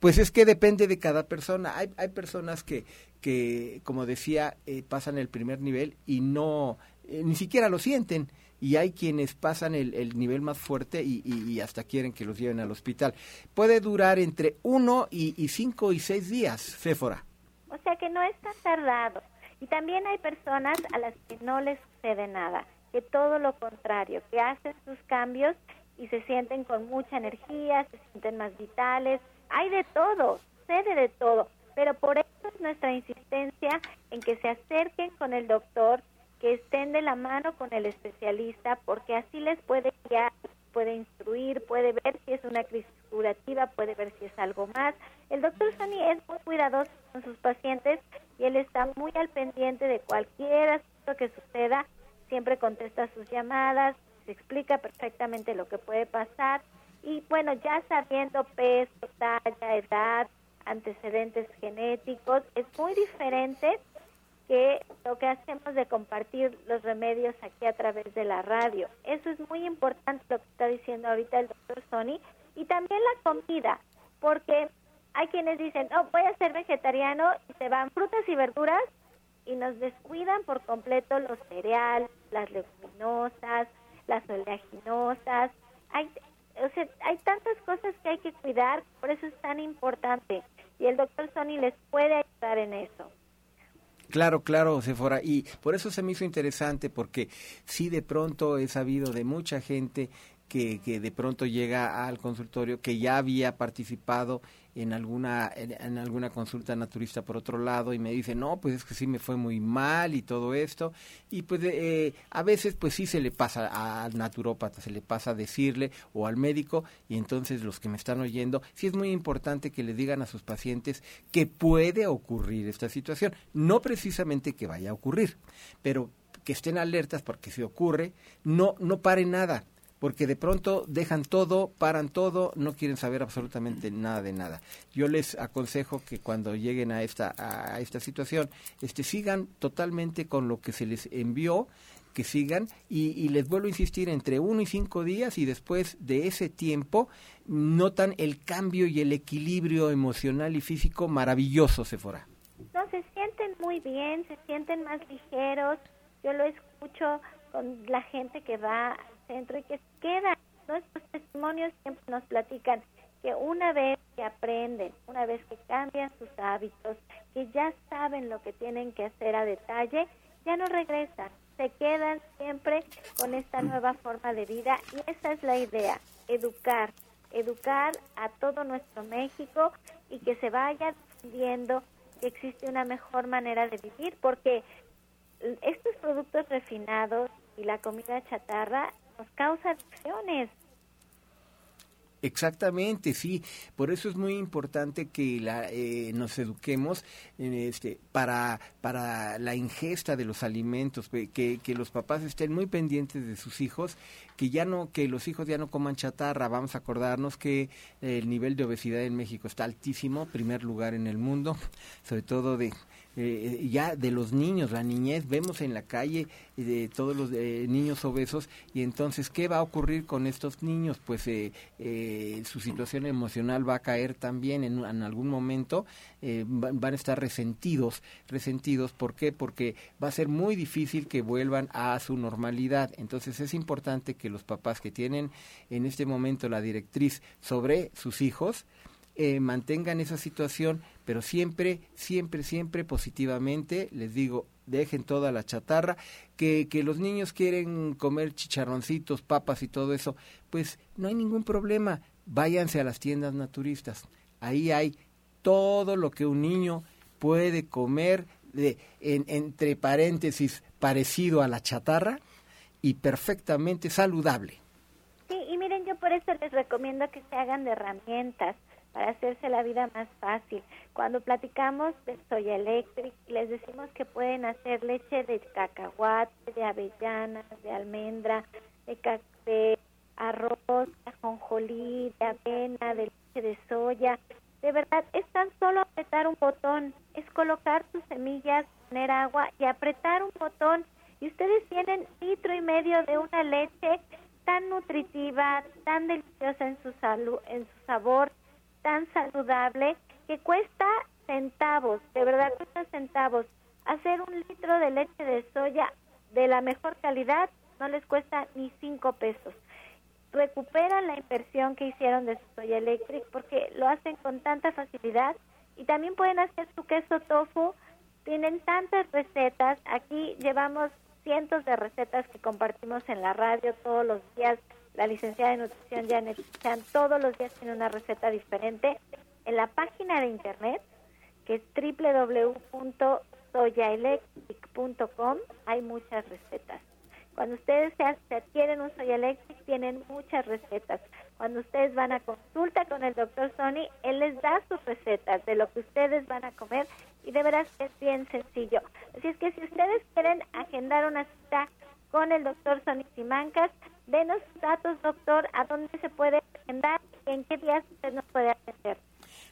Pues es que depende de cada persona. Hay, hay personas que, que, como decía, eh, pasan el primer nivel y no, eh, ni siquiera lo sienten. Y hay quienes pasan el, el nivel más fuerte y, y, hasta quieren que los lleven al hospital. Puede durar entre uno y, y cinco y seis días, Céfora.
O sea que no es tan tardado. Y también hay personas a las que no les sucede nada, que todo lo contrario, que hacen sus cambios y se sienten con mucha energía, se sienten más vitales. Hay de todo, sucede de todo, pero por eso es nuestra insistencia en que se acerquen con el doctor, que estén de la mano con el especialista, porque así les puede guiar, puede instruir, puede ver si es una crisis curativa, puede ver si es algo más. El doctor Sani es muy cuidadoso con sus pacientes y él está muy al pendiente de cualquier asunto que suceda, siempre contesta sus llamadas, se explica perfectamente lo que puede pasar y bueno, ya sabiendo peso, talla, edad, antecedentes genéticos, es muy diferente que lo que hacemos de compartir los remedios aquí a través de la radio. Eso es muy importante lo que está diciendo ahorita el doctor Sony. Y también la comida, porque hay quienes dicen, oh, voy a ser vegetariano y se van frutas y verduras y nos descuidan por completo los cereales, las leguminosas, las oleaginosas. Hay, o sea, hay tantas cosas que hay que cuidar, por eso es tan importante. Y el doctor Sony les puede ayudar en eso.
Claro, claro, Sephora. Y por eso se me hizo interesante, porque sí de pronto he sabido de mucha gente que, que de pronto llega al consultorio que ya había participado en alguna en, alguna consulta naturista por otro lado y me dice no pues es que sí me fue muy mal y todo esto y pues eh, a veces pues sí se le pasa al naturópata se le pasa a decirle o al médico y entonces los que me están oyendo sí es muy importante que le digan a sus pacientes que puede ocurrir esta situación. No precisamente que vaya a ocurrir pero que estén alertas porque si ocurre no no pare nada porque de pronto dejan todo, paran todo, no quieren saber absolutamente nada de nada. Yo les aconsejo que cuando lleguen a esta a esta situación, este sigan totalmente con lo que se les envió, que sigan y, les vuelvo a insistir entre uno y cinco días y después de ese tiempo notan el cambio y el equilibrio emocional y físico maravilloso, Sephora.
No, se sienten muy bien, se sienten más ligeros. Yo lo escucho con la gente que va centro y que quedan. Nuestros testimonios siempre nos platican que una vez que aprenden, una vez que cambian sus hábitos, que ya saben lo que tienen que hacer a detalle, ya no regresan, se quedan siempre con esta nueva forma de vida y esa es la idea, educar, educar a todo nuestro México y que se vaya viendo que existe una mejor manera de vivir, porque estos productos refinados y la comida chatarra nos causa adicciones.
Exactamente, sí. Por eso es muy importante que la, eh, nos eduquemos este, para, para la ingesta de los alimentos, que, que los papás estén muy pendientes de sus hijos, que ya no, que los hijos ya no coman chatarra. Vamos a acordarnos que el nivel de obesidad en México está altísimo, primer lugar en el mundo, sobre todo de eh, ya de los niños, la niñez, vemos en la calle de todos los niños obesos y entonces, ¿qué va a ocurrir con estos niños? Pues su situación emocional va a caer también en, en algún momento, van a estar resentidos, resentidos, ¿por qué? Porque va a ser muy difícil que vuelvan a su normalidad. Entonces es importante que los papás que tienen en este momento la directriz sobre sus hijos, eh, mantengan esa situación, pero siempre, siempre, siempre positivamente, les digo, dejen toda la chatarra, que, que los niños quieren comer chicharroncitos, papas y todo eso, pues no hay ningún problema, váyanse a las tiendas naturistas, ahí hay todo lo que un niño puede comer, de, en, entre paréntesis, parecido a la chatarra y perfectamente saludable.
Sí, y miren, yo por eso les recomiendo que se hagan de herramientas para hacerse la vida más fácil. Cuando platicamos de soya electric, les decimos que pueden hacer leche de cacahuate, de avellanas, de almendra, de, de arroz, de ajonjolí, de avena, de leche de soya. De verdad, es tan solo apretar un botón, es colocar sus semillas, poner agua y apretar un botón. Y ustedes tienen litro y medio de una leche tan nutritiva, tan deliciosa en su salud, en su sabor, tan saludable que cuesta centavos, de verdad cuesta centavos. Hacer un litro de leche de soya de la mejor calidad no les cuesta ni cinco pesos. Recuperan la inversión que hicieron de su soya electric porque lo hacen con tanta facilidad y también pueden hacer su queso tofu. Tienen tantas recetas. Aquí llevamos cientos de recetas que compartimos en la radio todos los días la licenciada de nutrición Janet Chan todos los días tiene una receta diferente. En la página de internet, que es www.soyaelectric.com, hay muchas recetas. Cuando ustedes se, adquieren un Soya Electric, tienen muchas recetas. Cuando ustedes van a consulta con el doctor Sony, él les da sus recetas de lo que ustedes van a comer y de veras es bien sencillo. Así es que si ustedes quieren agendar una cita con el doctor Sony Simancas, denos datos, doctor, a dónde se puede agendar y en qué días usted nos puede atender.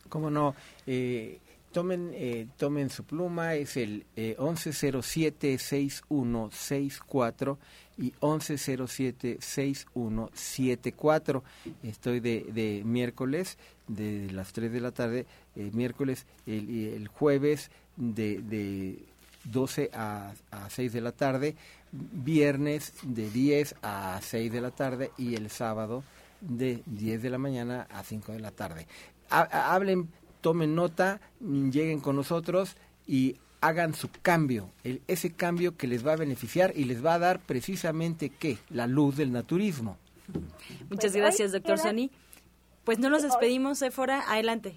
¿Cómo no? Eh, tomen, eh, tomen su pluma, es el eh, 1107-6164 y 1107-6174. Estoy de, de miércoles, de las 3 de la tarde, eh, miércoles, el, el jueves de, de 12 a, a 6 de la tarde, viernes de 10 a 6 de la tarde y el sábado de 10 de la mañana a 5 de la tarde. hablen, tomen nota, lleguen con nosotros y hagan su cambio, el, ese cambio que les va a beneficiar y les va a dar precisamente qué, la luz del naturismo.
Muchas pues gracias, doctor Sony. Pues no nos despedimos, Sephora, adelante.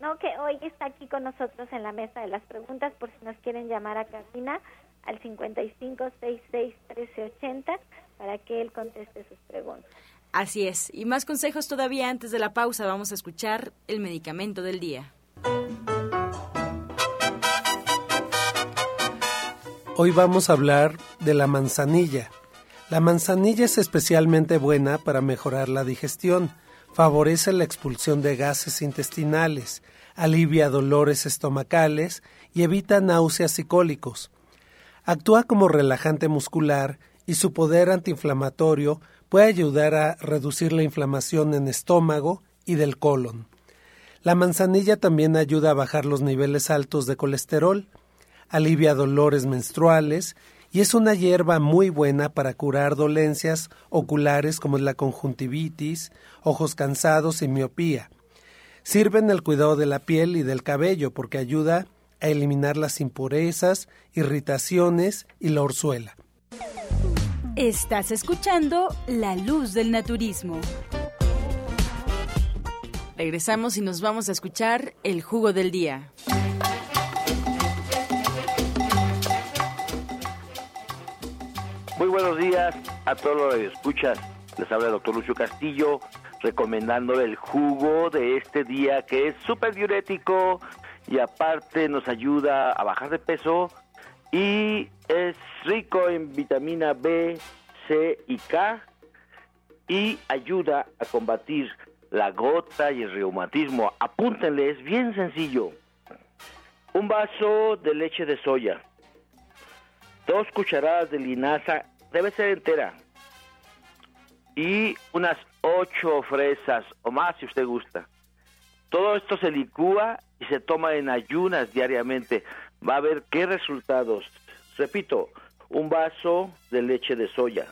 No, que hoy está aquí con nosotros en la mesa de las preguntas por si nos quieren llamar a cabina al 55661380 para que él conteste sus preguntas.
Así es. Y más consejos todavía antes de la pausa. Vamos a escuchar el medicamento del día.
Hoy vamos a hablar de la manzanilla. La manzanilla es especialmente buena para mejorar la digestión, favorece la expulsión de gases intestinales, alivia dolores estomacales y evita náuseas y cólicos. Actúa como relajante muscular y su poder antiinflamatorio puede ayudar a reducir la inflamación en estómago y del colon. La manzanilla también ayuda a bajar los niveles altos de colesterol, alivia dolores menstruales y es una hierba muy buena para curar dolencias oculares como la conjuntivitis, ojos cansados y miopía. Sirve en el cuidado de la piel y del cabello porque ayuda a eliminar las impurezas, irritaciones y la orzuela.
Estás escuchando La Luz del Naturismo.
Regresamos y nos vamos a escuchar el jugo del día.
Muy buenos días a todos los que escuchas. Les habla el doctor Lucio Castillo recomendándole el jugo de este día que es súper diurético, y aparte nos ayuda a bajar de peso y es rico en vitamina B, C y K y ayuda a combatir la gota y el reumatismo. Apúntenle, es bien sencillo. un vaso de leche de soya, dos cucharadas de linaza, debe ser entera, y unas ocho fresas o más si usted gusta. Todo esto se licúa y se toma en ayunas diariamente. Va a ver qué resultados. Repito, un vaso de leche de soya,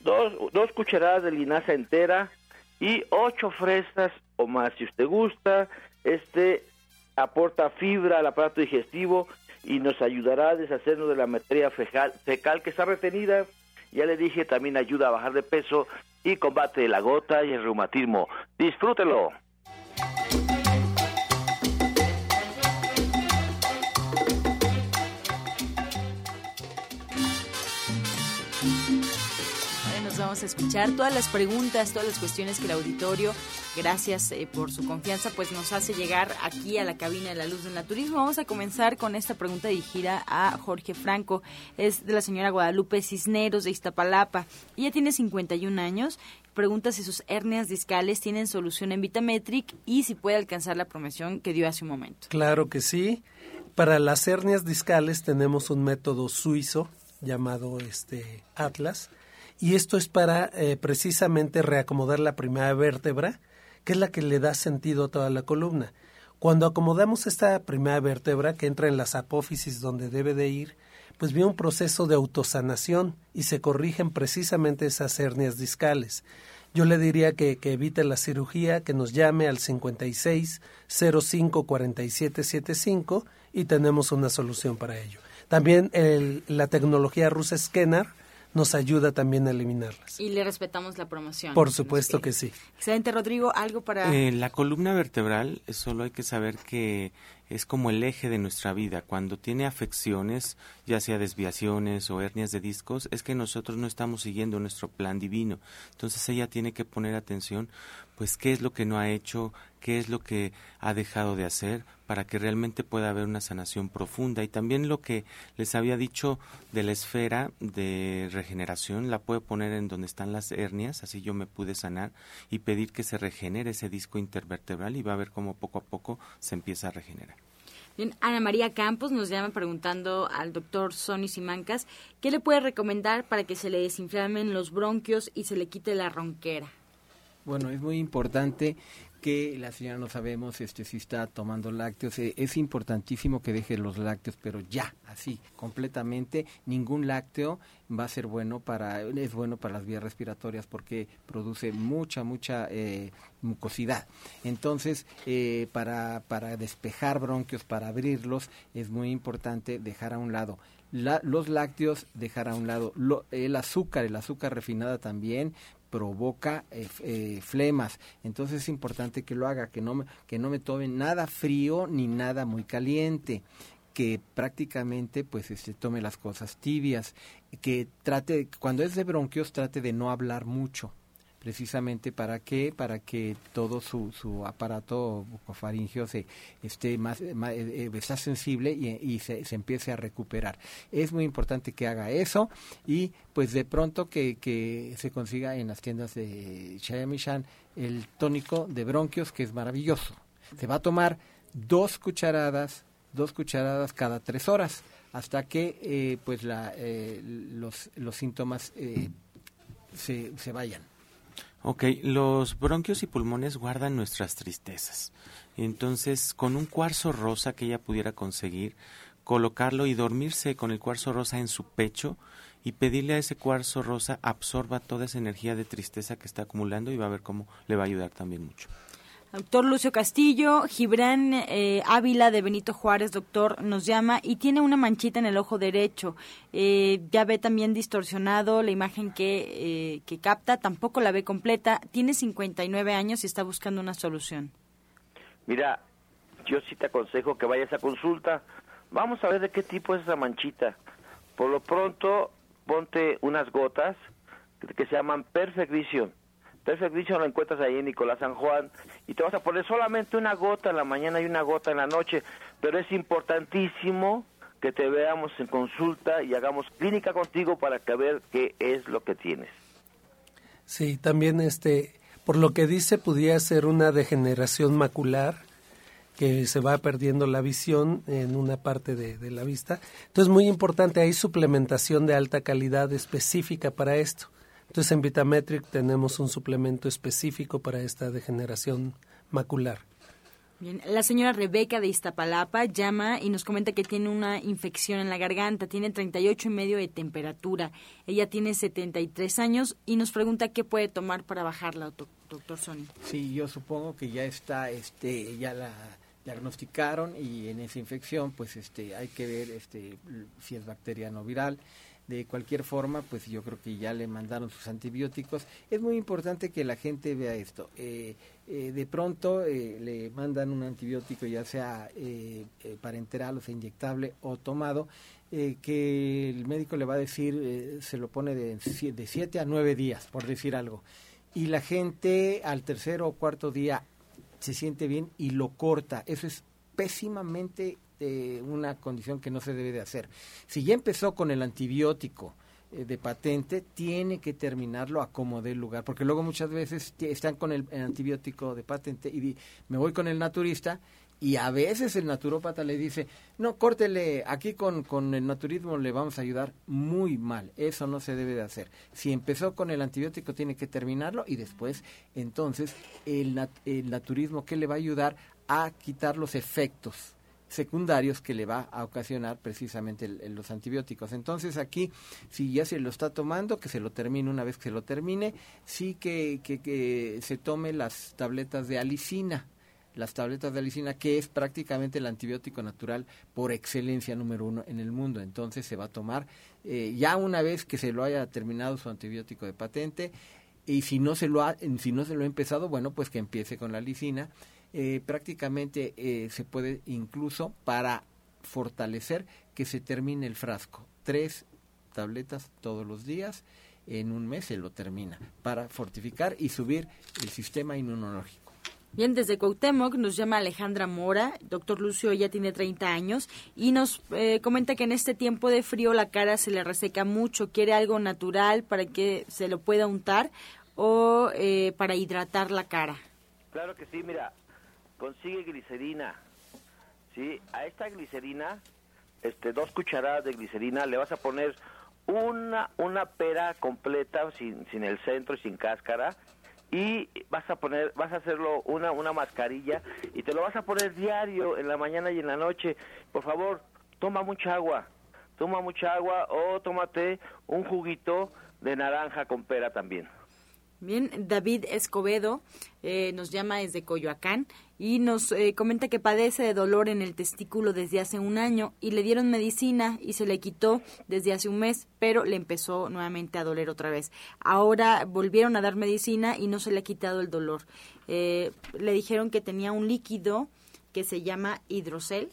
dos, dos cucharadas de linaza entera y ocho fresas o más si usted gusta. Este aporta fibra al aparato digestivo y nos ayudará a deshacernos de la materia fecal, fecal que está retenida. Ya le dije, también ayuda a bajar de peso y combate la gota y el reumatismo. Disfrútelo.
Vamos a escuchar todas las preguntas, todas las cuestiones que el auditorio, gracias eh, por su confianza, pues nos hace llegar aquí a la cabina de la luz del naturismo. Vamos a comenzar con esta pregunta dirigida a Jorge Franco. Es de la señora Guadalupe Cisneros de Iztapalapa. Ella tiene 51 años. Pregunta si sus hernias discales tienen solución en Vitametric y si puede alcanzar la promoción que dio hace un momento.
Claro que sí. Para las hernias discales tenemos un método suizo llamado este Atlas y esto es para eh, precisamente reacomodar la primera vértebra, que es la que le da sentido a toda la columna. Cuando acomodamos esta primera vértebra que entra en las apófisis donde debe de ir, pues viene un proceso de autosanación y se corrigen precisamente esas hernias discales. Yo le diría que, evite la cirugía, que nos llame al 56 05 47 75 y tenemos una solución para ello. También el, la tecnología rusa Scanner nos ayuda también a eliminarlas.
Y le respetamos la promoción.
Por supuesto que sí.
Excelente, Rodrigo. ¿Algo para...?
Eh, la columna vertebral, solo hay que saber que es como el eje de nuestra vida. Cuando tiene afecciones, ya sea desviaciones o hernias de discos, es que nosotros no estamos siguiendo nuestro plan divino. Entonces ella tiene que poner atención, pues, qué es lo que no ha hecho, qué es lo que ha dejado de hacer para que realmente pueda haber una sanación profunda. Y también lo que les había dicho de la esfera de regeneración, la puede poner en donde están las hernias, así yo me pude sanar y pedir que se regenere ese disco intervertebral y va a ver cómo poco a poco se empieza a regenerar.
Bien, Ana María Campos nos llama preguntando al doctor Sonny Simancas qué le puede recomendar para que se le desinflamen los bronquios y se le quite la ronquera.
Bueno, es muy importante que la señora no sabemos este si está tomando lácteos. Eh, es importantísimo que deje los lácteos, pero ya, así, completamente. Ningún lácteo va a ser bueno para, es bueno para las vías respiratorias porque produce mucha, mucha eh, mucosidad. Entonces, eh, para, para despejar bronquios, para abrirlos, es muy importante dejar a un lado los lácteos, dejar a un lado el azúcar, el azúcar refinada también, provoca eh, eh, flemas. Entonces es importante que lo haga, que no, que no me tome nada frío ni nada muy caliente que prácticamente pues este, tome las cosas tibias, que trate, cuando es de bronquios, trate de no hablar mucho, precisamente para qué para que todo su, su aparato bucofaringeo se esté más, más eh, está sensible y, se, se, empiece a recuperar. Es muy importante que haga eso y pues de pronto que, que se consiga en las tiendas de Chayamishan el tónico de bronquios que es maravilloso. Se va a tomar dos cucharadas dos cucharadas cada tres horas hasta que eh, pues la, eh, los, los síntomas se, se vayan
Ok, los bronquios y pulmones guardan nuestras tristezas. Entonces, con un cuarzo rosa que ella pudiera conseguir, colocarlo y dormirse con el cuarzo rosa en su pecho y pedirle a ese cuarzo rosa absorba toda esa energía de tristeza que está acumulando y va a ver cómo le va a ayudar también mucho.
Doctor Lucio Castillo, Gibran eh, Ávila de Benito Juárez, doctor, nos llama y tiene una manchita en el ojo derecho. Eh, ya ve también distorsionado la imagen que, eh, que capta, tampoco la ve completa. Tiene 59 años y está buscando una solución.
Mira, yo sí te aconsejo que vayas a consulta. Vamos a ver de qué tipo es esa manchita. Por lo pronto, ponte unas gotas que se llaman Perfect Perfect Vision lo encuentras ahí en Nicolás San Juan y te vas a poner solamente una gota en la mañana y una gota en la noche, pero es importantísimo que te veamos en consulta y hagamos clínica contigo para que qué es lo que tienes.
Sí, también este, por lo que dice, pudiera ser una degeneración macular que se va perdiendo la visión en una parte de la vista. Entonces, muy importante, hay suplementación de alta calidad específica para esto. Entonces, en Vitametric tenemos un suplemento específico para esta degeneración macular.
Bien, la señora Rebeca de Iztapalapa llama y nos comenta que tiene una infección en la garganta, tiene 38 y medio de temperatura. Ella tiene 73 años y nos pregunta qué puede tomar para bajarla, doctor Sony.
Sí, yo supongo que ya está, este, ya la diagnosticaron y en esa infección, pues, este, hay que ver, este, si es bacteriano viral de cualquier forma, pues yo creo que ya le mandaron sus antibióticos. Es muy importante que la gente vea esto. Eh, eh, de pronto eh, le mandan un antibiótico, ya sea parenteral, o sea, inyectable o tomado, que el médico le va a decir, se lo pone de 7 a 9 días, por decir algo. Y la gente al tercer o cuarto día se siente bien y lo corta. Eso es pésimamente eh, una condición que no se debe de hacer. Si ya empezó con el antibiótico eh, de patente, tiene que terminarlo a como dé lugar, porque luego muchas veces están con el, antibiótico de patente y me voy con el naturista y a veces el naturópata le dice, no, córtele, aquí con, con, el naturismo le vamos a ayudar muy mal. Eso no se debe de hacer. Si empezó con el antibiótico, tiene que terminarlo y después, entonces, el, el naturismo que le va a ayudar a quitar los efectos secundarios que le va a ocasionar precisamente los antibióticos. Entonces aquí, si ya se lo está tomando, que se lo termine una vez que se lo termine, sí que, que, se tome las tabletas de alicina, las tabletas de alicina, que es prácticamente el antibiótico natural por excelencia número uno en el mundo. Entonces se va a tomar eh, ya una vez que se lo haya terminado su antibiótico de patente, y si no se lo ha, si no se lo ha empezado, bueno, pues que empiece con la alicina eh, prácticamente eh, se puede incluso para fortalecer que se termine el frasco. Tres tabletas todos los días, en un mes se lo termina, para fortificar y subir el sistema inmunológico.
Bien, desde Cuauhtémoc nos llama Alejandra Mora, doctor Lucio ya tiene 30 años y nos eh, comenta que en este tiempo de frío la cara se le reseca mucho, quiere algo natural para que se lo pueda untar o para hidratar la cara.
Claro que sí, mira, consigue glicerina, ¿sí? A esta glicerina, este, dos cucharadas de glicerina, le vas a poner una, una pera completa sin, sin el centro y sin cáscara y vas a poner, vas a hacerlo una, una mascarilla y te lo vas a poner diario en la mañana y en la noche. Por favor, toma mucha agua, toma mucha agua o tómate un juguito de naranja con pera también.
Bien, David Escobedo eh, nos llama desde Coyoacán y nos eh, comenta que padece de dolor en el testículo desde hace un año y le dieron medicina y se le quitó desde hace un mes, pero le empezó nuevamente a doler otra vez. Ahora volvieron a dar medicina y no se le ha quitado el dolor. Eh, le dijeron que tenía un líquido que se llama hidrocel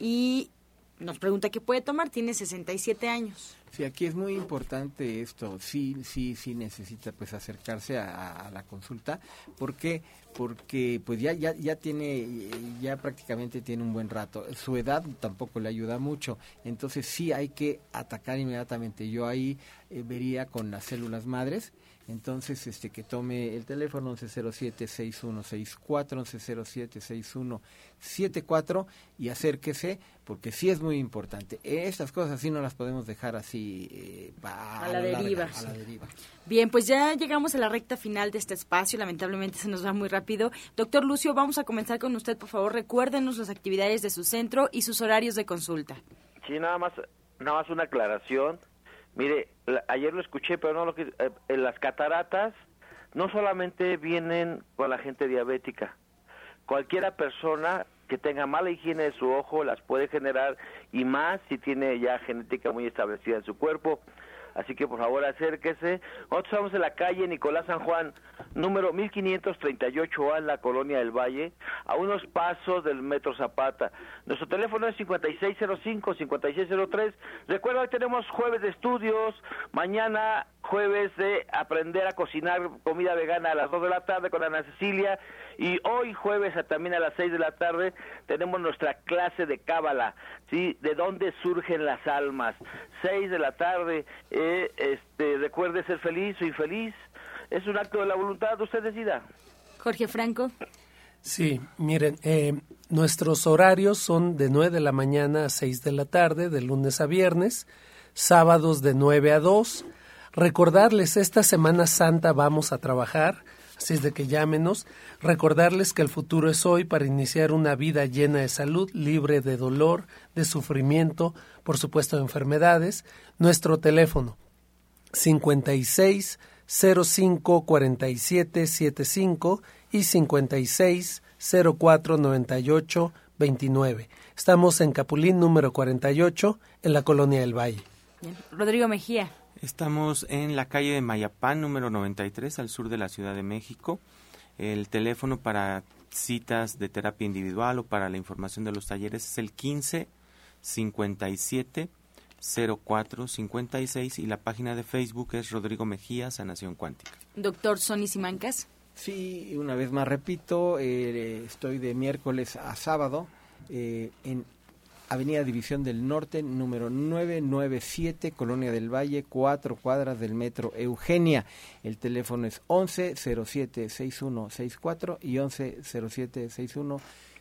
y nos pregunta qué puede tomar, tiene 67 años.
Sí, aquí es muy importante esto, sí, sí, sí necesita pues acercarse a, la consulta, porque porque pues ya, ya, ya tiene, ya prácticamente tiene un buen rato. Su edad tampoco le ayuda mucho, entonces sí hay que atacar inmediatamente. Yo ahí eh, vería con las células madres, entonces, este que tome el teléfono 1107-6164, 1107-6174 y acérquese, porque sí es muy importante. Estas cosas así no las podemos dejar así eh,
a, la deriva. Bien, pues ya llegamos a la recta final de este espacio, lamentablemente se nos va muy rápido. Doctor Lucio, vamos a comenzar con usted, por favor, recuérdenos las actividades de su centro y sus horarios de consulta.
Sí, nada más, nada más una aclaración Mire, ayer lo escuché, pero no lo que eh, las cataratas no solamente vienen con la gente diabética. Cualquiera persona que tenga mala higiene de su ojo las puede generar y más si tiene ya genética muy establecida en su cuerpo. Así que por favor acérquese. Nosotros estamos en la calle Nicolás San Juan, número 1538A en la Colonia del Valle, a unos pasos del Metro Zapata. Nuestro teléfono es 5605-5603. Recuerda, hoy tenemos jueves de estudios, mañana jueves de aprender a cocinar comida vegana a las 2 de la tarde con Ana Cecilia y hoy jueves también a las 6 de la tarde tenemos nuestra clase de cábala, ¿sí? De dónde surgen las almas. 6 de la tarde, eh, este, recuerde ser feliz o infeliz, es un acto de la voluntad, usted decida.
Jorge Franco.
Sí, miren, eh, Nuestros horarios son de 9 de la mañana a 6 de la tarde, de lunes a viernes, sábados de 9 a 2. Recordarles, esta Semana Santa vamos a trabajar, así es de que llámenos. Recordarles que el futuro es hoy para iniciar una vida llena de salud, libre de dolor, de sufrimiento, por supuesto de enfermedades. Nuestro teléfono 56 05 47 75 y 56 04 98 29. Estamos en Capulín número 48 en la colonia del Valle.
Rodrigo Mejía.
Estamos en la calle de Mayapán número 93 al sur de la Ciudad de México. El teléfono para citas de terapia individual o para la información de los talleres es el 15 57 04 56 y la página de Facebook es Rodrigo Mejía Sanación Cuántica.
Doctor Sonny Simancas.
Sí, una vez más repito, eh, estoy de miércoles a sábado eh, en Avenida División del Norte, número 997, Colonia del Valle, cuatro cuadras del Metro Eugenia. El teléfono es 11 07 6164 y 11 07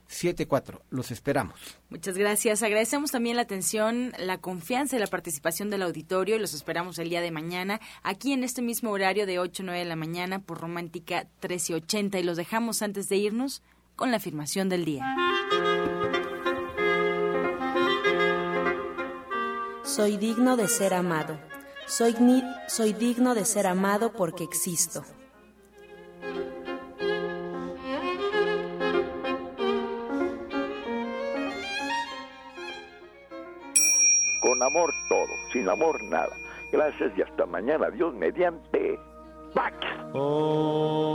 74. Los esperamos.
Muchas gracias. Agradecemos también la atención, la confianza y la participación del auditorio los esperamos el día de mañana aquí en este mismo horario de 8 o 9 de la mañana por Romántica 1380 y los dejamos antes de irnos con la afirmación del día.
Soy digno de ser amado. Soy, soy digno de ser amado porque existo.
Con amor todo, sin amor nada. Gracias y hasta mañana. Dios mediante. Pax.
Oh.